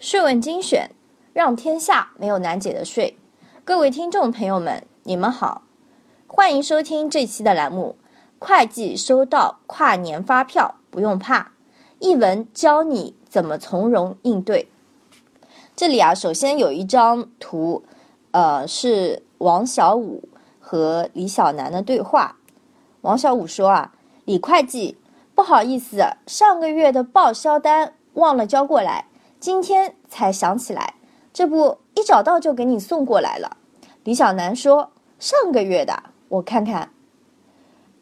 税问精选，让天下没有难解的税。各位听众朋友们，你们好，欢迎收听这期的栏目。会计收到跨年发票不用怕，一文教你怎么从容应对。这里啊，首先有一张图，呃，是王小五和李小楠的对话。王小五说啊，李会计，不好意思，上个月的报销单忘了交过来。今天才想起来，这不一找到就给你送过来了。李小楠说：“上个月的，我看看。”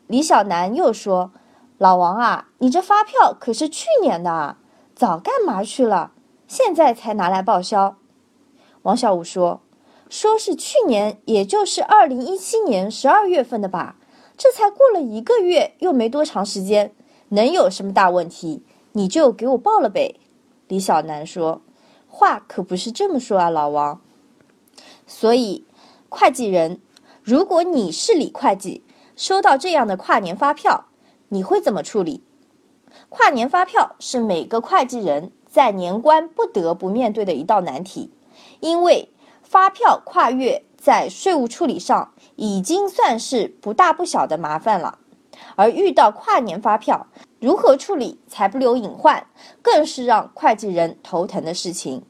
李小楠又说：“老王啊，你这发票可是去年的啊，早干嘛去了？现在才拿来报销。”王小武说：“说是去年，也就是二零一七年十二月份的吧？这才过了一个月，又没多长时间，能有什么大问题？你就给我报了呗。”李小楠说：“话可不是这么说啊，老王。所以，会计人，如果你是李会计，收到这样的跨年发票，你会怎么处理？跨年发票是每个会计人在年关不得不面对的一道难题，因为发票跨越在税务处理上已经算是不大不小的麻烦了，而遇到跨年发票。”如何处理才不留隐患，更是让会计人头疼的事情。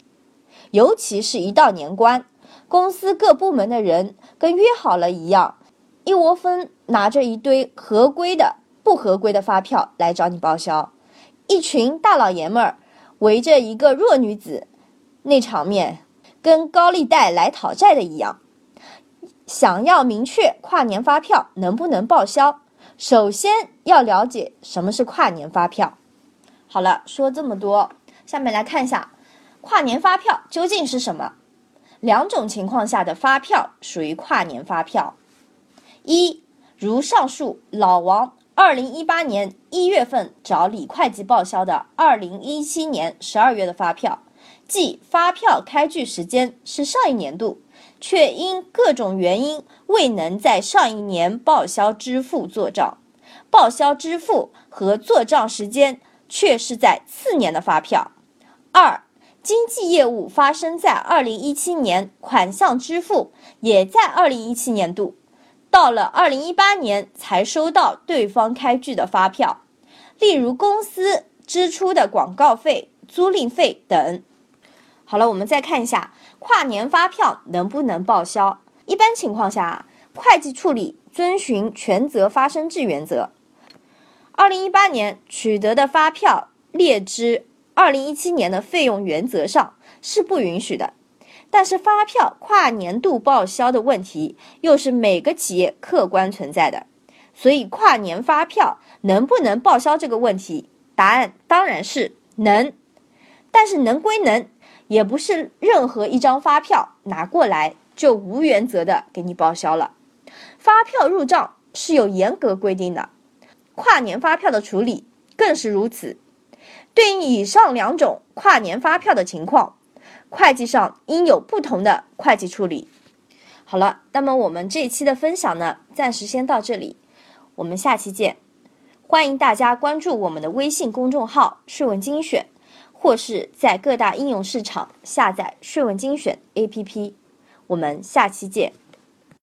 尤其是一到年关，公司各部门的人跟约好了一样，一窝蜂拿着一堆合规的、不合规的发票来找你报销。一群大老爷们儿围着一个弱女子，那场面跟高利贷来讨债的一样。想要明确跨年发票能不能报销？首先要了解什么是跨年发票。好了，说这么多，下面来看一下跨年发票究竟是什么。两种情况下的发票属于跨年发票：一，如上述老王二零一八年一月份找李会计报销的二零一七年十二月的发票，即发票开具时间是上一年度。却因各种原因未能在上一年报销支付做账，报销支付和做账时间却是在次年的发票。二、经纪业务发生在二零一七年，款项支付也在二零一七年度，到了二零一八年才收到对方开具的发票，例如公司支出的广告费、租赁费等。好了，我们再看一下。跨年发票能不能报销？一般情况下，会计处理遵循权责发生制原则。二零一八年取得的发票列支二零一七年的费用，原则上是不允许的。但是发票跨年度报销的问题，又是每个企业客观存在的。所以，跨年发票能不能报销这个问题，答案当然是能。但是能归能。也不是任何一张发票拿过来就无原则的给你报销了，发票入账是有严格规定的，跨年发票的处理更是如此。对应以上两种跨年发票的情况，会计上应有不同的会计处理。好了，那么我们这一期的分享呢，暂时先到这里，我们下期见。欢迎大家关注我们的微信公众号“税问精选”。或是在各大应用市场下载税问精选 APP，我们下期见。